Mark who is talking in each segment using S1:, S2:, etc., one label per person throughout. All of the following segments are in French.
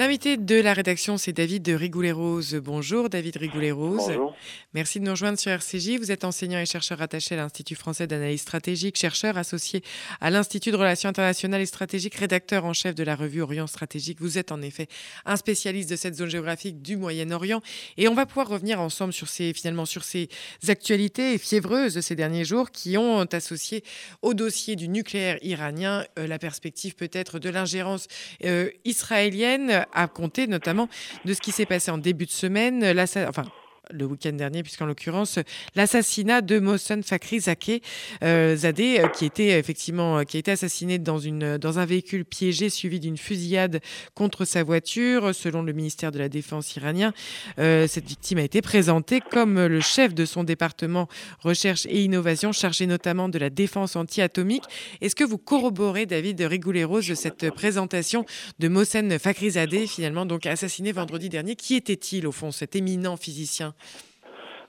S1: L'invité de la rédaction, c'est David Rigoulet-Rose. Bonjour David Rigoulet-Rose.
S2: Bonjour.
S1: Merci de nous rejoindre sur RCJ. Vous êtes enseignant et chercheur attaché à l'Institut français d'analyse stratégique, chercheur associé à l'Institut de relations internationales et stratégiques, rédacteur en chef de la revue Orient Stratégique. Vous êtes en effet un spécialiste de cette zone géographique du Moyen-Orient. Et on va pouvoir revenir ensemble sur ces, finalement, sur ces actualités fiévreuses de ces derniers jours qui ont associé au dossier du nucléaire iranien euh, la perspective peut-être de l'ingérence euh, israélienne à compter notamment de ce qui s'est passé en début de semaine, enfin le week-end dernier, puisqu'en l'occurrence, l'assassinat de Mohsen Fakhri Zake, euh, Zadeh, euh, qui était effectivement euh, qui a été assassiné dans, une, dans un véhicule piégé suivi d'une fusillade contre sa voiture, selon le ministère de la Défense iranien. cette victime a été présentée comme le chef de son département recherche et innovation, chargé notamment de la défense anti-atomique. Est-ce que vous corroborez, David Rigoulet-Rose, cette présentation de Mohsen Fakhrizadeh, finalement donc assassiné vendredi dernier? Qui était-il, au fond, cet éminent physicien?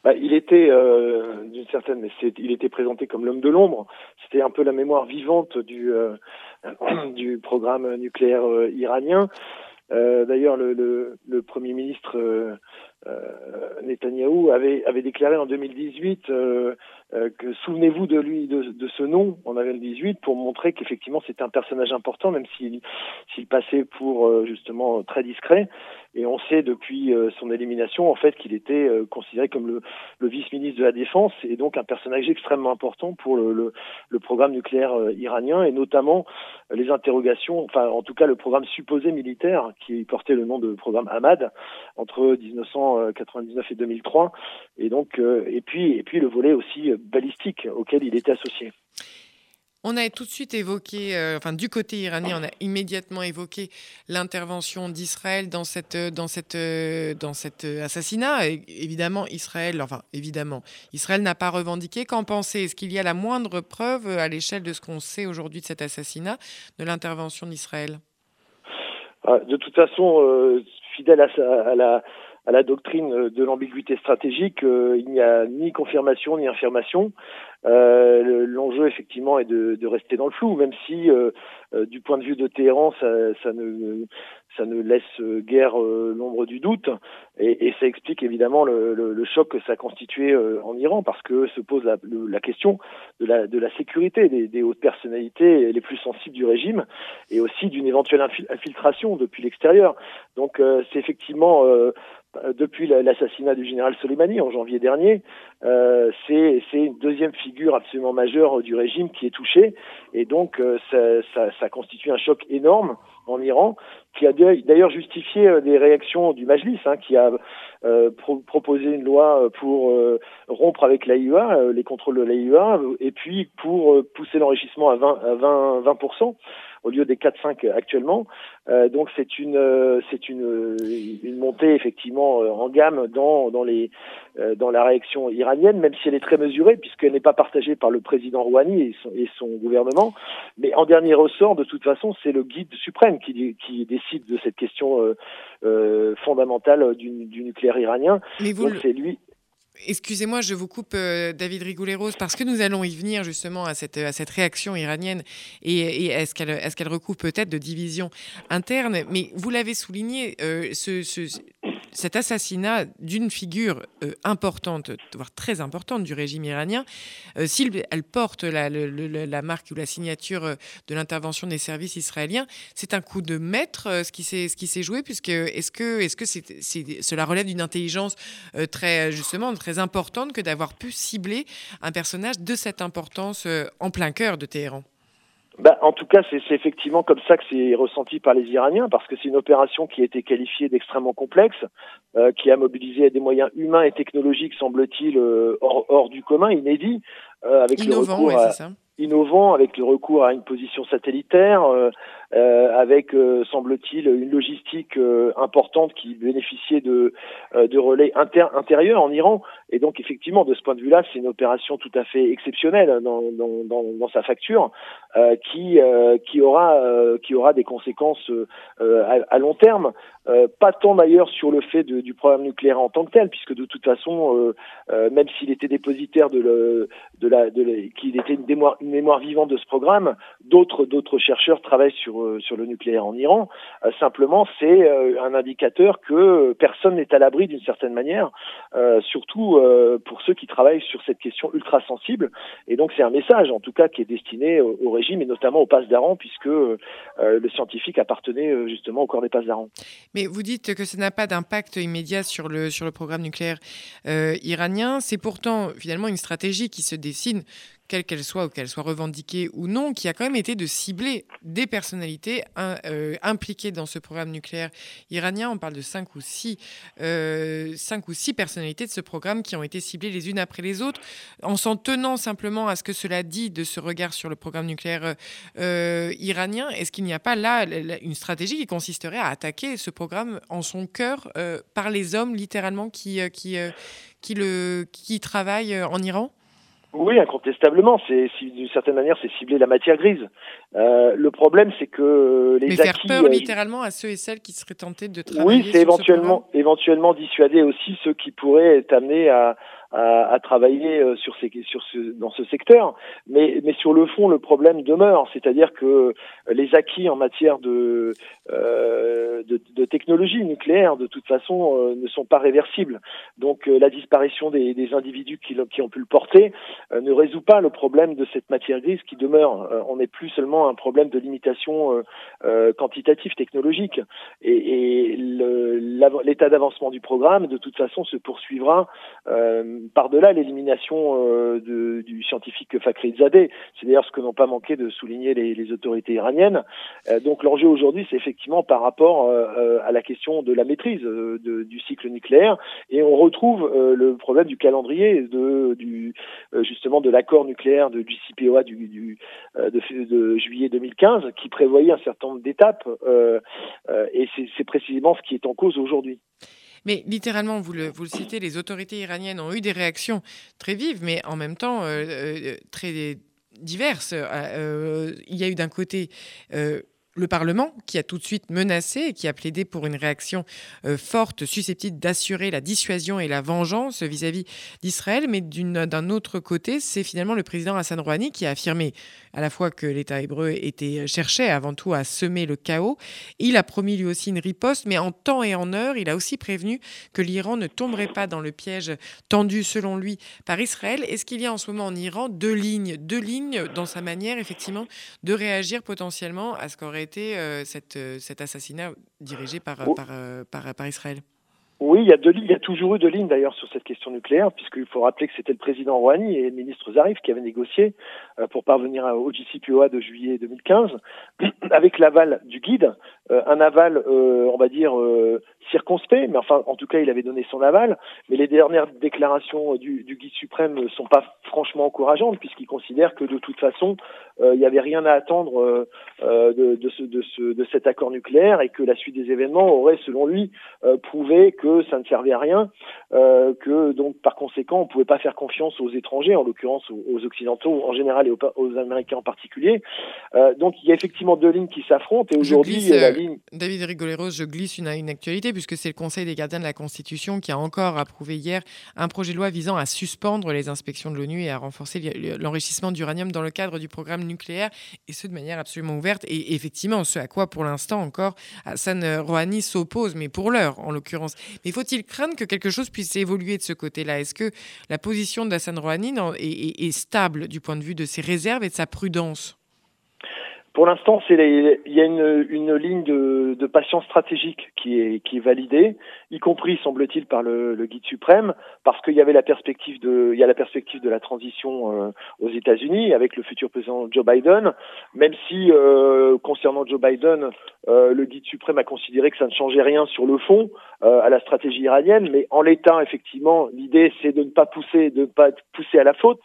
S2: Bah, il était euh, d'une certaine, mais il était présenté comme l'homme de l'ombre. C'était un peu la mémoire vivante du euh, programme nucléaire euh, iranien. D'ailleurs, le, premier ministre Netanyahou avait avait déclaré en 2018 que souvenez-vous de lui de, de, ce nom en 2018 pour montrer qu'effectivement c'était un personnage important, même s'il s'il passait pour justement très discret. Et on sait depuis euh, son élimination en fait qu'il était euh, considéré comme le, le vice-ministre de la Défense et donc un personnage extrêmement important pour le, le, le programme nucléaire euh, iranien et notamment les interrogations, enfin en tout cas le programme supposé militaire qui portait le nom de programme Ahmad entre 1999 et 2003 et donc et puis et puis le volet aussi balistique auquel il était associé.
S1: On a tout de suite évoqué, euh, enfin du côté iranien, on a immédiatement évoqué l'intervention d'Israël dans cette, euh, dans cette, euh, dans cet assassinat. évidemment, Israël, enfin évidemment, Israël n'a pas revendiqué. Qu'en pensez? Est-ce qu'il y a la moindre preuve à l'échelle de ce qu'on sait aujourd'hui de cet assassinat, de l'intervention d'Israël?
S2: Ah, De toute façon, fidèle à, la la doctrine de l'ambiguïté stratégique, il n'y a ni confirmation ni affirmation. Euh, L'enjeu effectivement est de, rester dans le flou, même si euh, euh, du point de vue de Téhéran, ça, ne laisse guère euh, l'ombre du doute, et, ça explique évidemment le, choc que ça a constitué en Iran, parce que se pose la, question de la, de la sécurité des, des, hautes personnalités les plus sensibles du régime, et aussi d'une éventuelle infiltration depuis l'extérieur. Donc c'est effectivement depuis l'assassinat du général Soleimani en janvier dernier, euh, c'est une deuxième figure absolument majeure du régime qui est touchée, et donc euh, ça, ça, ça, constitue un choc énorme en Iran, qui a d'ailleurs justifié euh, des réactions du Majlis, hein, qui a euh, proposé une loi pour rompre avec l'AIUA, les contrôles de l'AIUA, et puis pour pousser l'enrichissement à 20, à 20, 20% au lieu des 4-5 actuellement. Euh, donc c'est une euh, c'est une, une montée effectivement euh, en gamme dans dans les dans la réaction iranienne, même si elle est très mesurée puisqu'elle n'est pas partagée par le président Rouhani et son, et son gouvernement. Mais en dernier ressort, de toute façon, c'est le guide suprême qui qui décide de cette question fondamentale du, du nucléaire iranien. donc c'est lui.
S1: Excusez-moi, je vous coupe, euh, David Rigoulet-Rose, parce que nous allons y venir justement à cette, à réaction iranienne et, qu'elle est qu'elle recoupe peut-être de divisions internes. Mais vous l'avez souligné, euh, ce, cet assassinat d'une figure euh, importante, voire très importante du régime iranien, euh, s'il elle porte la, marque ou la signature euh, de l'intervention des services israéliens, c'est un coup de maître ce qui s'est joué puisque est-ce que est-ce que c'est, cela relève d'une intelligence très justement très importante que d'avoir pu cibler un personnage de cette importance en plein cœur de Téhéran?
S2: Bah, en tout cas, c'est effectivement comme ça que c'est ressenti par les Iraniens, parce que c'est une opération qui a été qualifiée d'extrêmement complexe, euh, qui a mobilisé des moyens humains et technologiques, semble-t-il, euh, hors, hors, du commun, inédits,
S1: euh, avec Innovant, le recours à,
S2: innovant avec le recours à une position satellitaire, euh, euh avec, euh, semble-t-il, une logistique euh, importante qui bénéficiait de, de relais inter intérieurs en Iran. Et donc, effectivement, de ce point de vue-là, c'est une opération tout à fait exceptionnelle dans, dans, dans, sa facture, qui, qui, aura, qui aura des conséquences à, à, long terme. pas tant d'ailleurs sur le fait de, du programme nucléaire en tant que tel, puisque de toute façon, même s'il était dépositaire de, le, de la, de qu'il était une, mémoire vivante de ce programme. D'autres chercheurs travaillent sur sur le nucléaire en Iran. simplement, c'est un indicateur que personne n'est à l'abri d'une certaine manière, surtout pour ceux qui travaillent sur cette question ultra sensible. Et donc, c'est un message, en tout cas, qui est destiné au, régime et notamment au passe d'Aran, puisque le scientifique appartenait justement au corps des passes d'Aran.
S1: Mais vous dites que ça n'a pas d'impact immédiat sur le programme nucléaire euh, iranien. C'est pourtant finalement une stratégie qui se dessine quelle qu'elle soit, ou qu'elle soit revendiquée ou non, qui a quand même été de cibler des personnalités euh, impliquées dans ce programme nucléaire iranien. On parle de cinq ou six, euh, cinq ou six personnalités de ce programme qui ont été ciblées les unes après les autres, en s'en tenant simplement à ce que cela dit de ce regard sur le programme nucléaire euh, iranien. Est-ce qu'il n'y a pas là une stratégie qui consisterait à attaquer ce programme en son cœur par les hommes littéralement qui, qui, qui travaillent en Iran?
S2: Oui, incontestablement. C'est d'une certaine manière, c'est cibler la matière grise. Euh, le problème, c'est que les
S1: Mais
S2: acquis,
S1: faire peur littéralement à ceux et celles qui seraient tentés de travailler.
S2: Oui, c'est éventuellement, éventuellement dissuader aussi ceux qui pourraient être amenés à, à, à travailler euh, sur ces, sur ce, dans ce secteur. Mais, mais sur le fond, le problème demeure, c'est-à-dire que les acquis en matière de, euh, de, de, technologie nucléaire, de toute façon, euh, ne sont pas réversibles. Donc la disparition des, des individus qui, qui, ont pu le porter ne résout pas le problème de cette matière grise qui demeure. on n'est plus seulement un problème de limitation quantitative technologique. Et, et l'état d'avancement du programme, de toute façon, se poursuivra par-delà l'élimination euh, du scientifique Fakhrizadeh. C'est d'ailleurs ce que n'ont pas manqué de souligner les, autorités iraniennes. Euh, donc l'enjeu aujourd'hui, c'est effectivement par rapport euh, à la question de la maîtrise du cycle nucléaire, et on retrouve le problème du calendrier, de, justement de l'accord nucléaire du CPOA du, de, juillet 2015, qui prévoyait un certain nombre d'étapes, et c'est précisément ce qui est en cause aujourd'hui.
S1: Mais littéralement, vous le, citez, les autorités iraniennes ont eu des réactions très vives, mais en même temps euh, euh, très diverses. Euh, il y a eu d'un côté le Parlement qui a tout de suite menacé et qui a plaidé pour une réaction euh, forte susceptible d'assurer la dissuasion et la vengeance vis-à-vis d'Israël. Mais d'un autre côté, c'est finalement le président Hassan Rouhani qui a affirmé à la fois que l'État hébreu était cherchait avant tout à semer le chaos. Il a promis lui aussi une riposte, mais en temps et en heure, il a aussi prévenu que l'Iran ne tomberait pas dans le piège tendu selon lui par Israël. Est-ce qu'il y a en ce moment en Iran deux lignes, deux lignes dans sa manière effectivement de réagir potentiellement à ce qu'aurait été euh, cette, euh, cet assassinat dirigé par, oh. par, euh, par, par Israël?
S2: Oui, il y a deux lignes. Il y a toujours eu deux lignes d'ailleurs sur cette question nucléaire, puisqu'il faut rappeler que c'était le président Rouhani et le ministre Zarif qui avaient négocié pour parvenir au JCPOA de juillet 2015, avec l'aval du guide, un aval, on va dire, circonspect, mais enfin, en tout cas, il avait donné son aval. Mais les dernières déclarations du, du guide suprême ne sont pas franchement encourageantes, puisqu'il considère que de toute façon, il n'y avait rien à attendre euh, de, de, ce, de, ce, de, cet accord nucléaire et que la suite des événements aurait, selon lui, euh, prouvé que ça ne servait à rien, euh, que donc par conséquent on ne pouvait pas faire confiance aux étrangers, en l'occurrence aux, occidentaux en général et aux, Américains en particulier. donc il y a effectivement deux lignes qui s'affrontent et aujourd'hui
S1: David Rigoleros, je glisse une actualité puisque c'est le Conseil des gardiens de la Constitution qui a encore approuvé hier un projet de loi visant à suspendre les inspections de l'ONU et à renforcer l'enrichissement d'uranium dans le cadre du programme nucléaire et ce de manière absolument ouverte. Et effectivement ce à quoi pour l'instant encore Hassan Rouhani s'oppose, mais pour l'heure en l'occurrence. Mais faut-il craindre que quelque chose puisse évoluer de ce côté-là? Est-ce que la position d'Hassan Rouhani est stable du point de vue de ses réserves et de sa prudence?
S2: Pour l'instant, il y a une, une ligne de, de, patience stratégique qui est, qui est validée, y compris, semble-t-il, par le, le, guide suprême, parce qu'il y avait la perspective de, il y a la perspective de la transition euh, aux États-Unis avec le futur président Joe Biden, même si euh, concernant Joe Biden, euh, le guide suprême a considéré que ça ne changeait rien sur le fond à la stratégie iranienne, mais en l'état, effectivement, l'idée c'est de ne pas pousser, de ne pas pousser à la faute,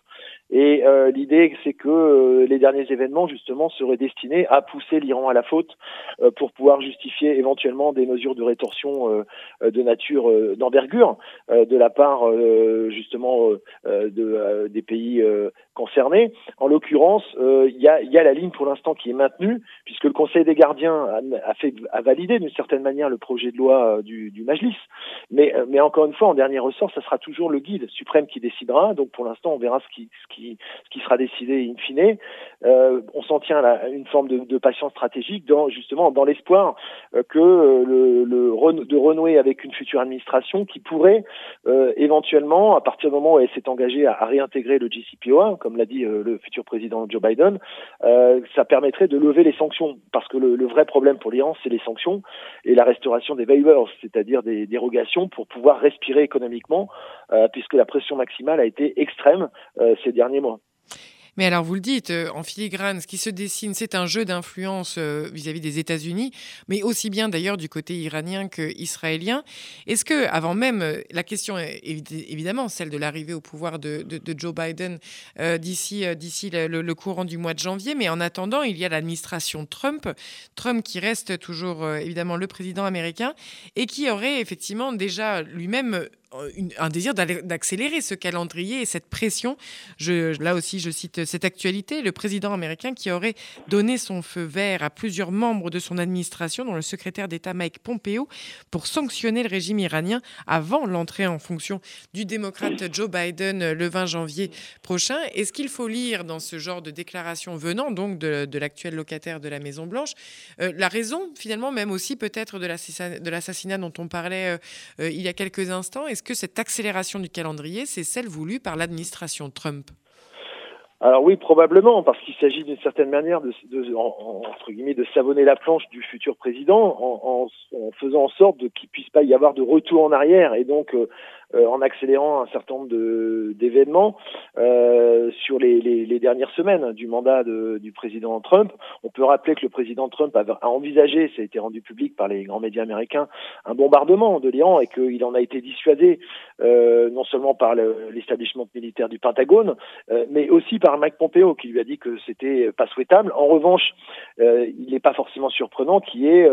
S2: et euh, l'idée, c'est que euh, les derniers événements, justement, seraient destinés à pousser l'Iran à la faute euh, pour pouvoir justifier éventuellement des mesures de rétorsion de nature d'envergure de la part, justement, de, des pays concernés. En l'occurrence, il y a, y, a, la ligne pour l'instant qui est maintenue, puisque le Conseil des gardiens a, fait, a validé d'une certaine manière le projet de loi du, du Majlis. Mais, mais encore une fois, en dernier ressort, ça sera toujours le guide suprême qui décidera. Donc pour l'instant, on verra ce qui, ce qui, ce qui sera décidé in fine. on s'en tient à une forme de, de patience stratégique, dans, justement dans l'espoir que le, le, de renouer avec une future administration qui pourrait euh, éventuellement, à partir du moment où elle s'est engagée à, réintégrer le JCPOA, comme l'a dit euh, le futur président Joe Biden, euh, ça permettrait de lever les sanctions, parce que le, vrai problème pour l'Iran, c'est les sanctions et la restauration des waivers, c'est-à-dire des dérogations pour pouvoir respirer économiquement, puisque la pression maximale a été extrême ces derniers mois.
S1: Mais alors, vous le dites, euh, en filigrane, ce qui se dessine, c'est un jeu d'influence euh, vis-à-vis des États-Unis, mais aussi bien d'ailleurs du côté iranien qu'israélien. Est-ce que, avant même, euh, la question est évidemment celle de l'arrivée au pouvoir de, Joe Biden d'ici d'ici le, courant du mois de janvier, mais en attendant, il y a l'administration Trump, Trump qui reste toujours évidemment le président américain et qui aurait effectivement déjà lui-même euh, un désir d'accélérer ce calendrier et cette pression. Là aussi, je cite cette actualité, le président américain qui aurait donné son feu vert à plusieurs membres de son administration, dont le secrétaire d'État Mike Pompeo, pour sanctionner le régime iranien avant l'entrée en fonction du démocrate Joe Biden le 20 janvier prochain. Est-ce qu'il faut lire dans ce genre de déclaration venant donc de, l'actuel locataire de la Maison Blanche euh, la raison finalement même aussi peut-être de l'assassinat dont on parlait euh, il y a quelques instants? Que cette accélération du calendrier, c'est celle voulue par l'administration Trump.
S2: Alors oui, probablement, parce qu'il s'agit d'une certaine manière de, entre guillemets, de savonner la planche du futur président en, faisant en sorte qu'il puisse pas y avoir de retour en arrière. Et donc euh, en accélérant un certain nombre d'événements euh, sur les, dernières semaines du mandat du président Trump. On peut rappeler que le président Trump a, envisagé, ça a été rendu public par les grands médias américains, un bombardement de l'Iran et qu'il en a été dissuadé euh, non seulement par l'establishment militaire du Pentagone, euh, mais aussi par Mike Pompeo qui lui a dit que c'était pas souhaitable. En revanche, euh, il n'est pas forcément surprenant qu'il y ait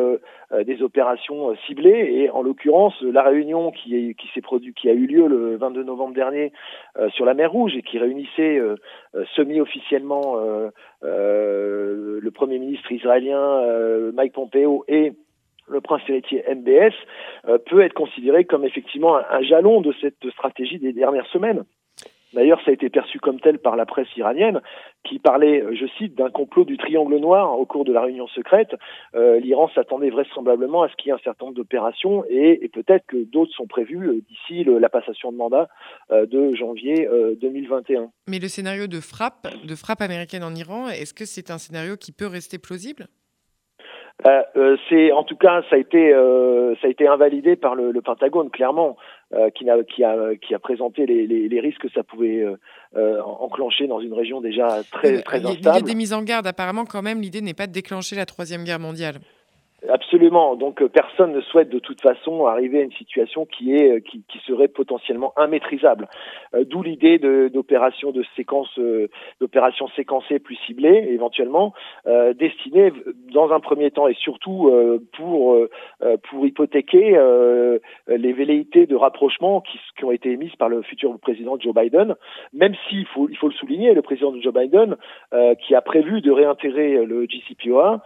S2: des opérations ciblées et en l'occurrence la réunion qui s'est produite qui a eu lieu le 22 novembre dernier euh, sur la mer Rouge et qui réunissait euh, euh, semi-officiellement le Premier ministre israélien Mike Pompeo et le prince héritier MBS peut être considéré comme effectivement un jalon de cette stratégie des dernières semaines. D'ailleurs, ça a été perçu comme tel par la presse iranienne, qui parlait, euh, je cite, d'un complot du triangle noir au cours de la réunion secrète. Euh, L'Iran s'attendait vraisemblablement à ce qu'il y ait un certain nombre d'opérations et, peut-être que d'autres sont prévues euh, d'ici la passation de mandat de janvier 2021.
S1: Mais le scénario de frappe, de frappe américaine en Iran, est-ce que c'est un scénario qui peut rester plausible?
S2: C'est en tout cas ça a été ça a été invalidé par le, le Pentagone clairement. Euh, qui, a, qui, a, qui a présenté les, les, les risques que ça pouvait euh, euh enclencher dans une région déjà très, très instable.
S1: Il y a des mises en garde, apparemment, quand même, l'idée n'est pas de déclencher la Troisième Guerre mondiale.
S2: Absolument. Donc euh, personne ne souhaite de toute façon arriver à une situation qui est qui, qui serait potentiellement immaîtrisable. Euh, d'où l'idée d'opérations de, séquences d'opérations séquencées plus ciblées éventuellement euh, destinées dans un premier temps et surtout pour pour hypothéquer les velléités de rapprochement qui, qui, ont été émises par le futur président Joe Biden. Même s'il faut il faut le souligner, le président Joe Biden qui a prévu de réintégrer le JCPOA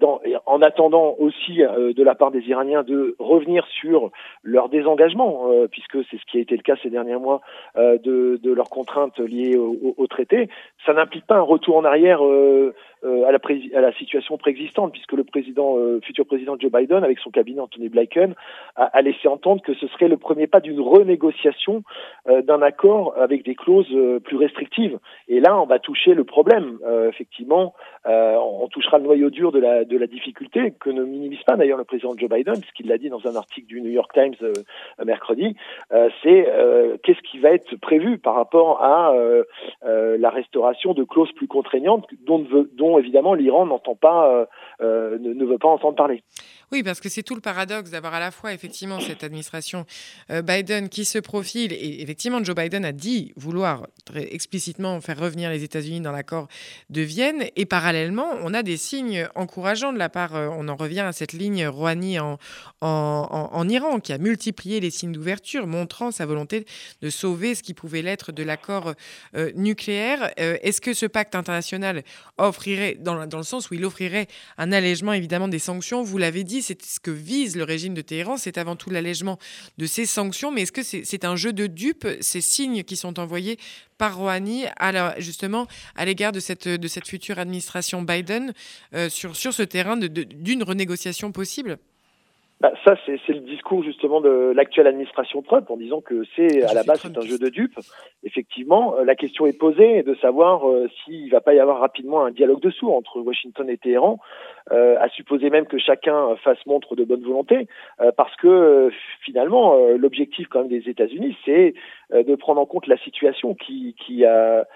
S2: dans, en attendant aussi euh, de la part des Iraniens de revenir sur leur désengagement, euh, puisque c'est ce qui a été le cas ces derniers mois euh, de, leurs contraintes liées au, traité. Ça n'implique pas un retour en arrière à la, situation préexistante, puisque le président, futur président Joe Biden, avec son cabinet Anthony Blinken, a, a, laissé entendre que ce serait le premier pas d'une renégociation d'un accord avec des clauses plus restrictives. Et là, on va toucher le problème. effectivement, on touchera le noyau dur de la, de la difficulté que ne minimise pas d'ailleurs le président Joe Biden, puisqu'il l'a dit dans un article du New York Times euh, mercredi, euh, c'est euh, qu'est-ce qui va être prévu par rapport à la restauration de clauses plus contraignantes dont, dont évidemment l'Iran n'entend pas, ne, veut pas entendre parler.
S1: Oui, parce que c'est tout le paradoxe d'avoir à la fois effectivement cette administration euh, Biden qui se profile. Et effectivement Joe Biden a dit vouloir explicitement faire revenir les États-Unis dans l'accord de Vienne. Et parallèlement on a des signes encourageants de la part, euh, on en revient à cette ligne Rouhani en, Iran qui a multiplié les signes d'ouverture montrant sa volonté de sauver ce qui pouvait l'être de l'accord euh, nucléaire. Est-ce que ce pacte international offrirait, dans le sens où il offrirait un allègement évidemment des sanctions, vous l'avez dit, c'est ce que vise le régime de Téhéran, c'est avant tout l'allègement de ces sanctions. Mais est-ce que c'est un jeu de dupes, ces signes qui sont envoyés par Rouhani à justement à l'égard de cette, de cette future administration Biden euh, sur, sur ce terrain d'une renégociation possible?
S2: Bah, ça, c'est le discours justement de l'actuelle administration Trump en disant que c'est à la base c'est un jeu de dupes. Effectivement, euh, la question est posée de savoir euh, s'il va pas y avoir rapidement un dialogue de sourds entre Washington et Téhéran, à supposer même que chacun fasse montre de bonne volonté, parce que finalement, l'objectif quand même des États-Unis, c'est de prendre en compte la situation qui, qui a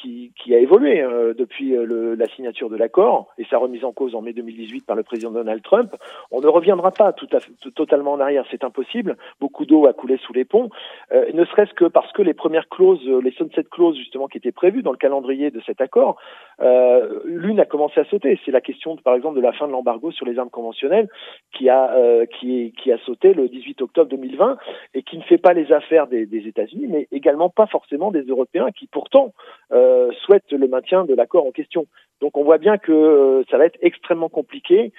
S2: qui, qui, a évolué depuis le, la signature de l'accord et sa remise en cause en mai 2018 par le président Donald Trump. On ne reviendra pas tout à fait, totalement en arrière, c'est impossible. Beaucoup d'eau a coulé sous les ponts, euh, ne serait-ce que parce que les premières clauses, euh, les sunset clauses justement qui étaient prévues dans le calendrier de cet accord, euh, l'une a commencé à sauter. C'est la question, par exemple, de la fin de l'embargo sur les armes conventionnelles qui a euh, qui, a sauté le 18 octobre 2020 et qui ne fait pas les affaires des, États-Unis, mais également pas forcément des Européens qui pourtant euh, souhaitent le maintien de l'accord en question. Donc on voit bien que euh, ça va être extrêmement compliqué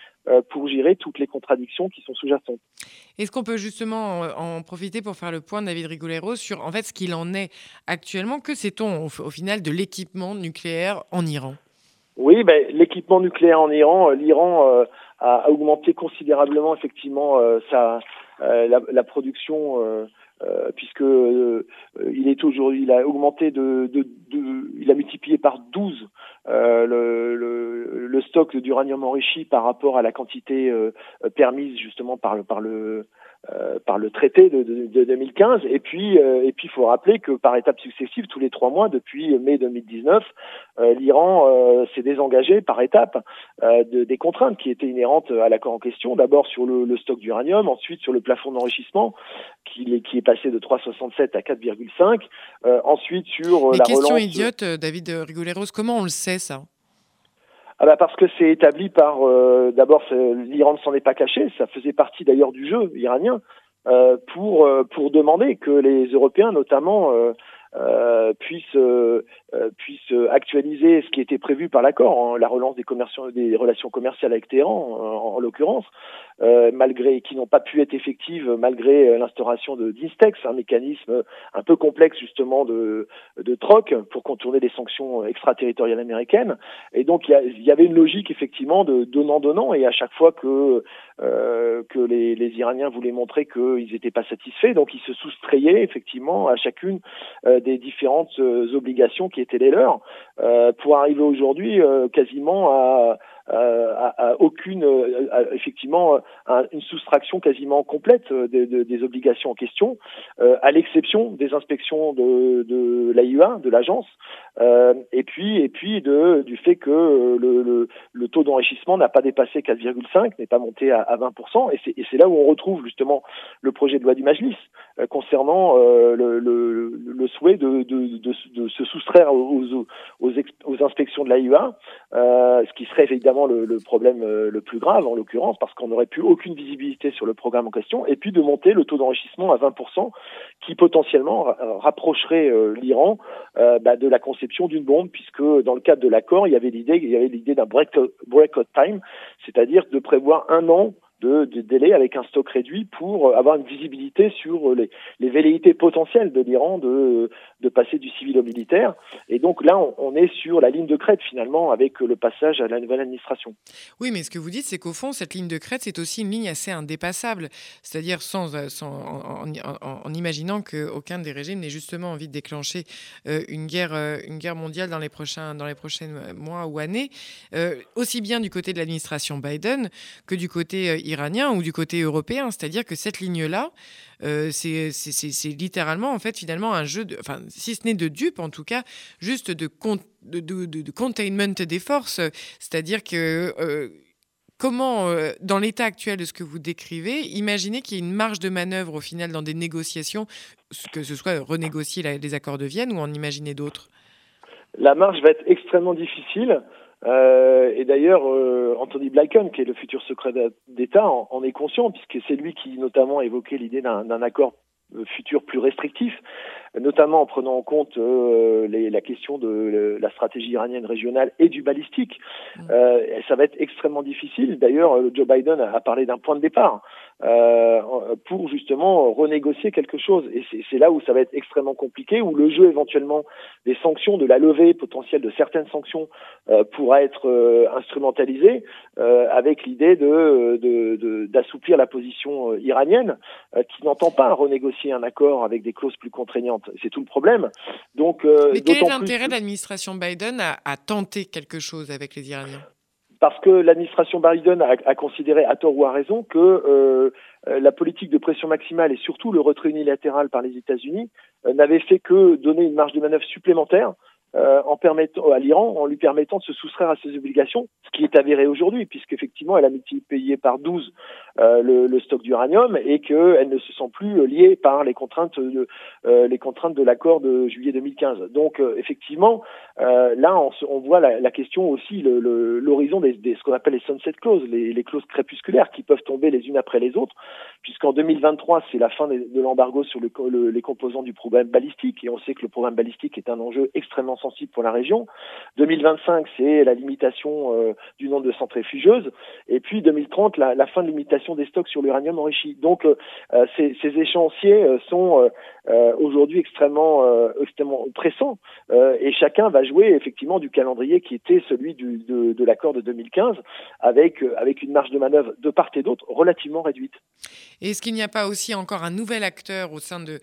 S2: pour gérer toutes les contradictions qui sont sous-jacentes.
S1: Est-ce qu'on peut justement en profiter pour faire le point, David Rigolero, sur en fait ce qu'il en est actuellement? Que sait-on au, final de l'équipement nucléaire en Iran?
S2: Oui, ben, l'équipement nucléaire en Iran, euh, l'Iran a augmenté considérablement effectivement sa, la, la, production euh, puisque euh, il est aujourd'hui, il a augmenté de, de, de, il a multiplié par 12 euh, le, le, le, stock d'uranium enrichi par rapport à la quantité euh, permise justement par le par le euh, par le traité de, de, de 2015. Et puis, euh, et puis, il faut rappeler que par étapes successives, tous les trois mois, depuis mai 2019, euh, l'Iran s'est désengagé par étapes de, des contraintes qui étaient inhérentes à l'accord en question. D'abord sur le, le stock d'uranium, ensuite sur le plafond d'enrichissement qui est, qui est passé de 3,67 à 4,5. ensuite sur la
S1: question
S2: relance.
S1: idiote, David Rigoleros, comment on le sait ça?
S2: Ah bah parce que c'est établi par euh, d'abord l'Iran ne s'en est pas caché, ça faisait partie d'ailleurs du jeu iranien euh, pour euh, pour demander que les Européens notamment puissent euh, puissent actualiser ce qui était prévu par l'accord, hein, la relance des, des relations commerciales avec Téhéran en, en l'occurrence, euh, malgré qui n'ont pas pu être effectives malgré l'instauration de d'Instex, un mécanisme un peu complexe justement de de troc pour contourner les sanctions extraterritoriales américaines. Et donc il y, y, avait une logique effectivement de donnant donnant et à chaque fois que euh, que les, les Iraniens voulaient montrer qu'ils n'étaient pas satisfaits, donc ils se soustrayaient effectivement à chacune euh, des différentes euh, obligations qui étaient les leurs, euh, pour arriver aujourd'hui quasiment à, à, à, aucune, à, effectivement, une soustraction quasiment complète des, des, des obligations en question, euh, à l'exception des inspections de, de l'AIUA, de l'agence, euh, et puis et puis de, du fait que le, le, le taux d'enrichissement n'a pas dépassé 4,5, n'est pas monté à, à 20%, et c'est là où on retrouve justement le projet de loi du Majlis euh, concernant le, le, le, souhait de, de, de, se soustraire aux, aux, aux inspections de l'AIUA, ce qui serait évidemment le, problème euh, le plus grave en l'occurrence parce qu'on n'aurait plus aucune visibilité sur le programme en question et puis de monter le taux d'enrichissement à 20% qui potentiellement rapprocherait euh, l'Iran euh, bah, de la conception d'une bombe puisque dans le cadre de l'accord il y avait l'idée il y avait l'idée d'un breakout time c'est-à-dire de prévoir un an de, de, délai avec un stock réduit pour euh, avoir une visibilité sur euh, les, velléités potentielles de l'Iran de, de passer du civil au militaire. Et donc là, on, est sur la ligne de crête finalement avec le passage à la nouvelle administration.
S1: Oui, mais ce que vous dites, c'est qu'au fond, cette ligne de crête, c'est aussi une ligne assez indépassable, c'est-à-dire sans, euh, en, en, en, imaginant qu'aucun des régimes n'ait justement envie de déclencher euh, une, guerre, euh, une guerre mondiale dans les prochains, dans les prochains mois ou années, euh, aussi bien du côté de l'administration Biden que du côté iranien ou du côté européen. C'est-à-dire que cette ligne-là, euh, c'est littéralement, en fait, finalement, un jeu, de, enfin, si ce n'est de dupe, en tout cas, juste de, de, de, containment des forces. C'est-à-dire que. Euh, comment, dans l'état actuel de ce que vous décrivez, imaginez qu'il y ait une marge de manœuvre au final dans des négociations, que ce soit renégocier les accords de Vienne ou en imaginer d'autres?
S2: La marge va être extrêmement difficile. Euh, et d'ailleurs, euh, Anthony Blinken, qui est le futur secret d'État, en, est conscient, puisque c'est lui qui notamment a évoqué l'idée d'un accord euh, futur plus restrictif, notamment en prenant en compte les, la question de la stratégie iranienne régionale et du balistique. Mmh. ça va être extrêmement difficile. D'ailleurs, Joe Biden a parlé d'un point de départ. Euh, pour justement renégocier quelque chose. Et c'est là où ça va être extrêmement compliqué, où le jeu éventuellement des sanctions, de la levée potentielle de certaines sanctions euh, pourra être euh, instrumentalisé euh, avec l'idée de d'assouplir la position iranienne, qui n'entend pas renégocier un accord avec des clauses plus contraignantes. C'est tout le problème.
S1: Donc, Mais quel est l'intérêt de l'administration Biden à tenter quelque chose avec les Iraniens?
S2: Parce que l'administration Biden a, considéré, à tort ou à raison, que euh, la politique de pression maximale et surtout le retrait unilatéral par les États-Unis euh, n'avait fait que donner une marge de manœuvre supplémentaire euh, en permettant à l'Iran, en lui permettant de se soustraire à ses obligations, ce qui est avéré aujourd'hui, puisqu'effectivement elle a multiplié par 12 euh, le, le, stock d'uranium et qu'elle ne se sent plus liée par les contraintes de, euh, les contraintes de l'accord de juillet 2015. Donc euh, effectivement, euh, là on, on, voit la, la, question aussi l'horizon le, des, des, ce qu'on appelle les sunset clauses, les, les, clauses crépusculaires qui peuvent tomber les unes après les autres, puisqu'en 2023 c'est la fin de, de l'embargo sur le, les composants du programme balistique et on sait que le programme balistique est un enjeu extrêmement sensible pour la région. 2025, c'est la limitation euh, du nombre de centrifugeuses. Et puis 2030, la, fin de limitation des stocks sur l'uranium enrichi. Donc euh, euh, ces, échéanciers sont aujourd'hui extrêmement, extrêmement pressants. et chacun va jouer effectivement du calendrier qui était celui de l'accord de 2015 avec, avec une marge de manœuvre de part et d'autre relativement réduite.
S1: Est-ce qu'il n'y a pas aussi encore un nouvel acteur au sein de,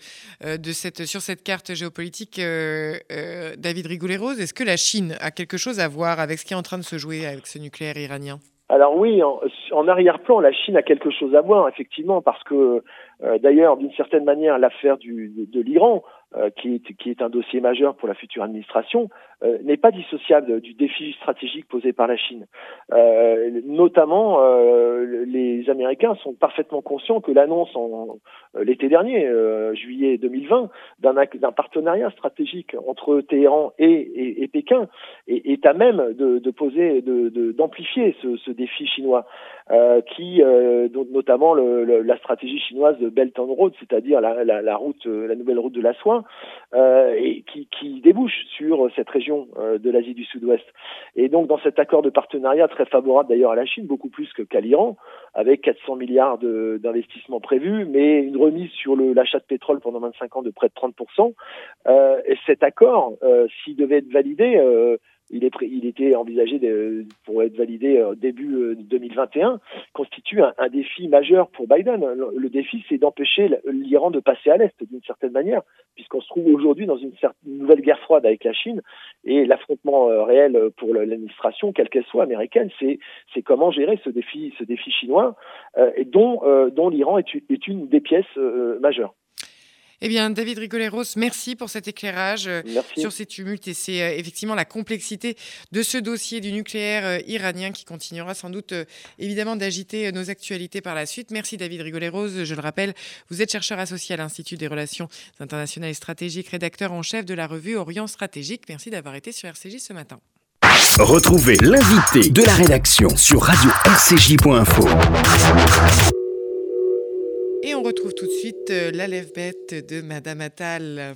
S1: de cette, sur cette carte géopolitique, David Est-ce que la Chine a quelque chose à voir avec ce qui est en train de se jouer avec ce nucléaire iranien?
S2: Alors oui, en, arrière-plan, la Chine a quelque chose à voir, effectivement, parce que euh, d'ailleurs, d'une certaine manière, l'affaire de l'Iran qui, est, qui est un dossier majeur pour la future administration, euh, n'est pas dissociable du défi stratégique posé par la Chine. Euh, notamment, les Américains sont parfaitement conscients que l'annonce en l'été dernier, juillet 2020, d'un partenariat stratégique entre Téhéran et, et, et Pékin est, à même de, de poser, d'amplifier de, ce, ce, défi chinois, qui, notamment le, la stratégie chinoise de Belt and Road, c'est-à-dire la, la, la nouvelle route de la soie, euh, et qui, débouche sur cette région euh, de l'Asie du Sud-Ouest. Et donc dans cet accord de partenariat très favorable d'ailleurs à la Chine, beaucoup plus qu'à l'Iran, avec 400 milliards d'investissements prévus, mais une remise sur l'achat de pétrole pendant 25 ans de près de 30%. Euh, et cet accord, s'il devait être validé, il, est, il était envisagé de, pour être validé euh, début 2021, euh, constitue un, un, défi majeur pour Biden. Le, défi, c'est d'empêcher l'Iran de passer à l'Est d'une certaine manière, puisqu'on se trouve aujourd'hui dans une, nouvelle guerre froide avec la Chine, et l'affrontement euh, réel pour l'administration, quelle qu'elle soit américaine, c'est comment gérer ce défi, ce défi chinois, euh, et dont, euh, dont l'Iran est, une des pièces majeures.
S1: Eh bien, David Rigoleros, merci pour cet éclairage euh, sur ces tumultes et c'est euh, effectivement la complexité de ce dossier du nucléaire euh, iranien qui continuera sans doute évidemment d'agiter nos actualités par la suite. Merci David Rigoleros. Je le rappelle, vous êtes chercheur associé à l'Institut des relations internationales et stratégiques, rédacteur en chef de la revue Orient Stratégique. Merci d'avoir été sur RCJ ce matin.
S3: Retrouvez l'invité de la rédaction sur radio-rcj.info.
S1: Et on retrouve tout de suite euh, la lève bête de Madame Attal.